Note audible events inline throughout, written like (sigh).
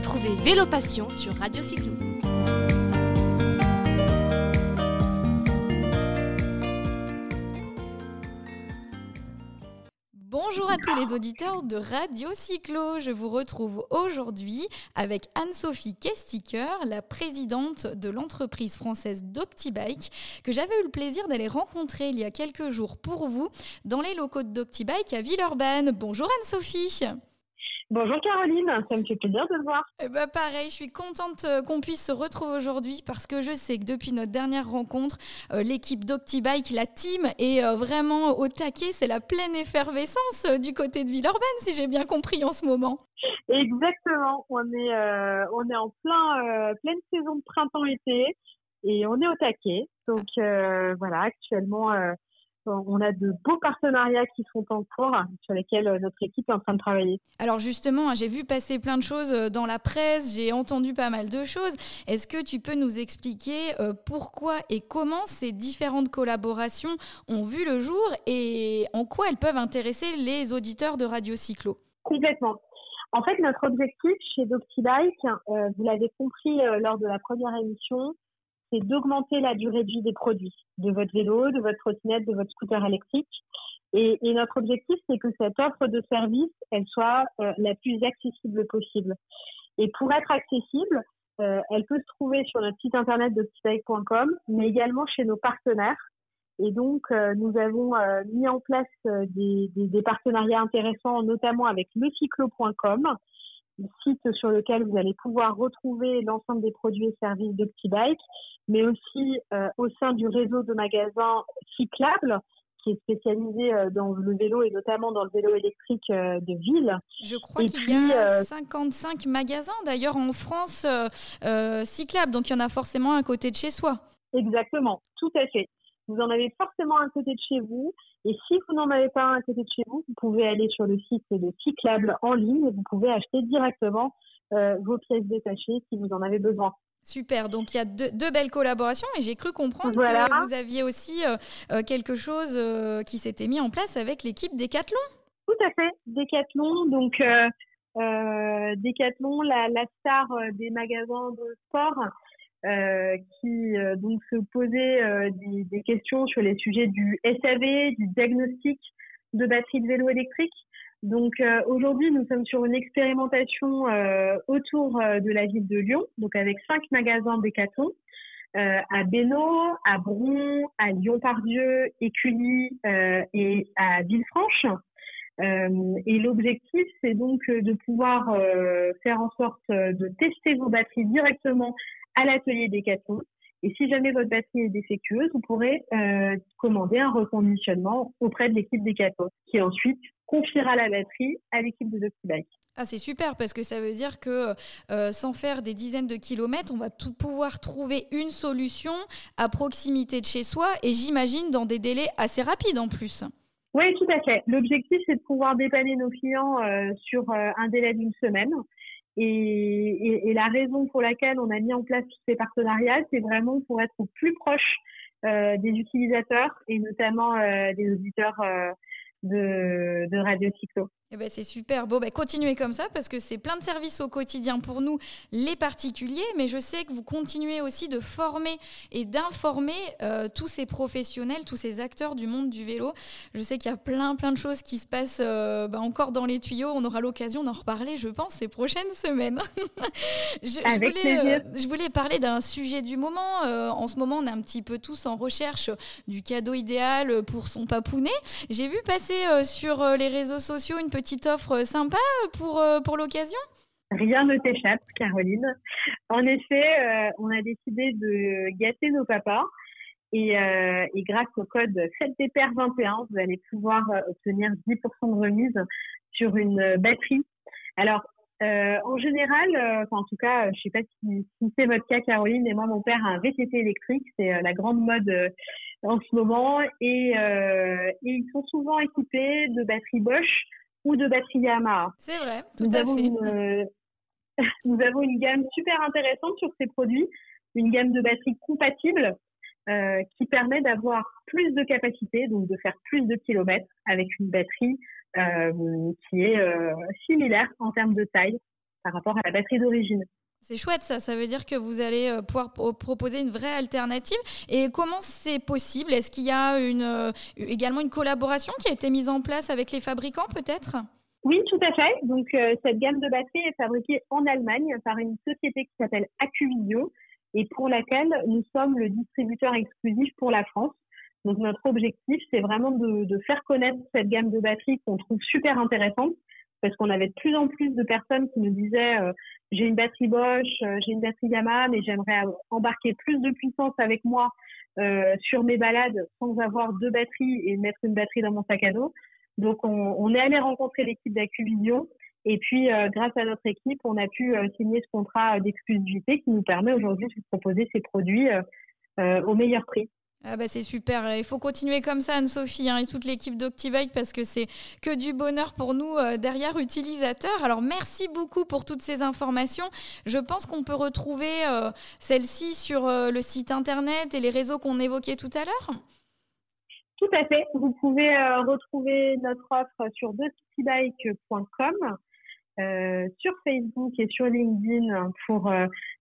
Retrouvez Vélo Passion sur Radio Cyclo. Bonjour à tous les auditeurs de Radio Cyclo. Je vous retrouve aujourd'hui avec Anne-Sophie Kestiker, la présidente de l'entreprise française Doctibike, que j'avais eu le plaisir d'aller rencontrer il y a quelques jours pour vous dans les locaux de Doctibike à Villeurbanne. Bonjour Anne-Sophie. Bonjour Caroline, ça me fait plaisir de te voir. Eh ben pareil, je suis contente euh, qu'on puisse se retrouver aujourd'hui parce que je sais que depuis notre dernière rencontre, euh, l'équipe d'Octibike, la team, est euh, vraiment au taquet. C'est la pleine effervescence du côté de Villeurbanne, si j'ai bien compris en ce moment. Exactement, on est, on est en plein, pleine saison de printemps-été et on est au taquet. Donc voilà, actuellement on a de beaux partenariats qui sont en cours sur lesquels euh, notre équipe est en train de travailler. Alors justement, hein, j'ai vu passer plein de choses euh, dans la presse, j'ai entendu pas mal de choses. Est-ce que tu peux nous expliquer euh, pourquoi et comment ces différentes collaborations ont vu le jour et en quoi elles peuvent intéresser les auditeurs de Radio Cyclo? Complètement. En fait, notre objectif chez DoctiBike, vous l'avez compris lors de la première émission, c'est d'augmenter la durée de vie des produits, de votre vélo, de votre trottinette, de votre scooter électrique. Et, notre objectif, c'est que cette offre de service, elle soit euh, la plus accessible possible. Et pour être accessible, euh, elle peut se trouver sur notre site internet de mais également chez nos partenaires. Et donc, euh, nous avons mis en place des, des, des, partenariats intéressants, notamment avec lecyclo.com, site sur lequel vous allez pouvoir retrouver l'ensemble des produits et services de Bike, mais aussi euh, au sein du réseau de magasins cyclables qui est spécialisé euh, dans le vélo et notamment dans le vélo électrique euh, de ville. Je crois qu'il y a 55 magasins d'ailleurs en France cyclables, donc il y en a forcément un côté de chez soi. Exactement, tout à fait. Vous en avez forcément un côté de chez vous. Et si vous n'en avez pas un à côté de chez vous, vous pouvez aller sur le site de Cyclable en ligne et vous pouvez acheter directement vos pièces détachées si vous en avez besoin. Super, donc il y a deux, belles collaborations et j'ai cru comprendre que vous aviez aussi euh, euh, quelque chose euh, qui s'était mis en place avec l'équipe Decathlon. Tout à fait, Decathlon, donc Decathlon, la, la, star des magasins de sport, qui donc se posait des, des, questions sur les sujets du SAV, du diagnostic de batterie de vélo électrique. Donc euh, aujourd'hui, nous sommes sur une expérimentation euh, autour euh, de la ville de Lyon, donc avec cinq magasins Decathlon, à Bénaud, à Bron, à Lyon-Pardieu, Écully et à Villefranche. et l'objectif, c'est donc de pouvoir faire en sorte de tester vos batteries directement à l'atelier Decathlon. Et si jamais votre batterie est défectueuse, vous pourrez commander un reconditionnement auprès de l'équipe Decathlon, qui ensuite confiera la batterie à l'équipe de DocTibike. Ah, c'est super parce que ça veut dire que euh, sans faire des dizaines de kilomètres, on va tout pouvoir trouver une solution à proximité de chez soi et j'imagine dans des délais assez rapides en plus. Oui, tout à fait. L'objectif, c'est de pouvoir dépanner nos clients euh, sur euh, un délai d'une semaine. Et, la raison pour laquelle on a mis en place tous ces partenariats, c'est vraiment pour être plus proche des utilisateurs et notamment des auditeurs de, de Radio Cyclo. Eh ben c'est super. Bon, ben continuez comme ça parce que c'est plein de services au quotidien pour nous, les particuliers. Mais je sais que vous continuez aussi de former et d'informer euh, tous ces professionnels, tous ces acteurs du monde du vélo. Je sais qu'il y a plein, plein de choses qui se passent euh, ben, encore dans les tuyaux. On aura l'occasion d'en reparler, je pense, ces prochaines semaines. (laughs) je, Avec je, voulais, euh, je voulais parler d'un sujet du moment. en ce moment, on est un petit peu tous en recherche du cadeau idéal pour son papounet. J'ai vu passer sur les réseaux sociaux une petite offre sympa pour, euh, pour l'occasion? Rien ne t'échappe, Caroline. En effet, euh, on a décidé de gâter nos papas. Et, euh, grâce au code 7DPR21, vous allez pouvoir obtenir 10% de remise sur une batterie. Alors, en général, en tout cas, je sais pas si, c'est votre cas, Caroline, et moi, mon père a un VTT électrique, c'est la grande mode en ce moment, et, et ils sont souvent équipés de batteries Bosch ou de batterie Yamaha. C'est vrai, tout nous à avons fait. Une, euh, (laughs) nous avons une gamme super intéressante sur ces produits, une gamme de batteries compatibles euh, qui permet d'avoir plus de capacité, donc de faire plus de kilomètres avec une batterie euh, qui est euh, similaire en termes de taille par rapport à la batterie d'origine. C'est chouette ça, ça veut dire que vous allez euh, pouvoir proposer une vraie alternative. Et comment c'est possible? Est-ce qu'il y a euh, également une collaboration qui a été mise en place avec les fabricants peut-être? Oui, tout à fait. Donc euh, cette gamme de batteries est fabriquée en Allemagne par une société qui s'appelle Acuvision et pour laquelle nous sommes le distributeur exclusif pour la France. Donc notre objectif, c'est vraiment de, de, faire connaître cette gamme de batteries qu'on trouve super intéressante parce qu'on avait de plus en plus de personnes qui nous disaient euh, j'ai une batterie Bosch, euh, j'ai une batterie Yamaha, mais j'aimerais embarquer plus de puissance avec moi euh, sur mes balades sans avoir deux batteries et mettre une batterie dans mon sac à dos. Donc on, on est allé rencontrer l'équipe d'Acuvision et puis grâce à notre équipe, on a pu signer ce contrat d'exclusivité qui nous permet aujourd'hui de proposer ces produits au meilleur prix. Ah bah c'est super, il faut continuer comme ça Anne-Sophie hein, et toute l'équipe d'Octibike parce que c'est que du bonheur pour nous euh, derrière utilisateurs. Alors merci beaucoup pour toutes ces informations. Je pense qu'on peut retrouver euh, celle-ci sur euh, le site internet et les réseaux qu'on évoquait tout à l'heure. Tout à fait, vous pouvez retrouver notre offre sur doctibike.com. sur Facebook et sur LinkedIn pour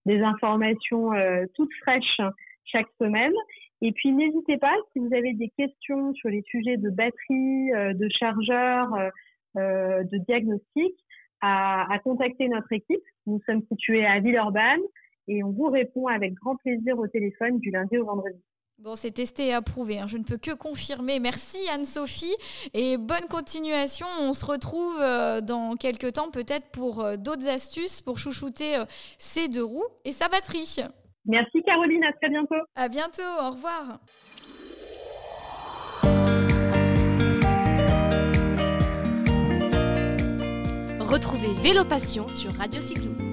des informations toutes fraîches chaque semaine. Et puis n'hésitez pas, si vous avez des questions sur les sujets de batterie, euh, de chargeur, euh, euh, de diagnostic, à, contacter notre équipe. Nous sommes situés à Villeurbanne et on vous répond avec grand plaisir au téléphone du lundi au vendredi. Bon, c'est testé et approuvé, hein. je ne peux que confirmer. Merci Anne-Sophie et bonne continuation. On se retrouve dans quelques temps peut-être pour d'autres astuces pour chouchouter ses deux roues et sa batterie. Merci Caroline, à très bientôt. À bientôt, au revoir. Retrouvez Vélo Passion sur Radio Cyclo.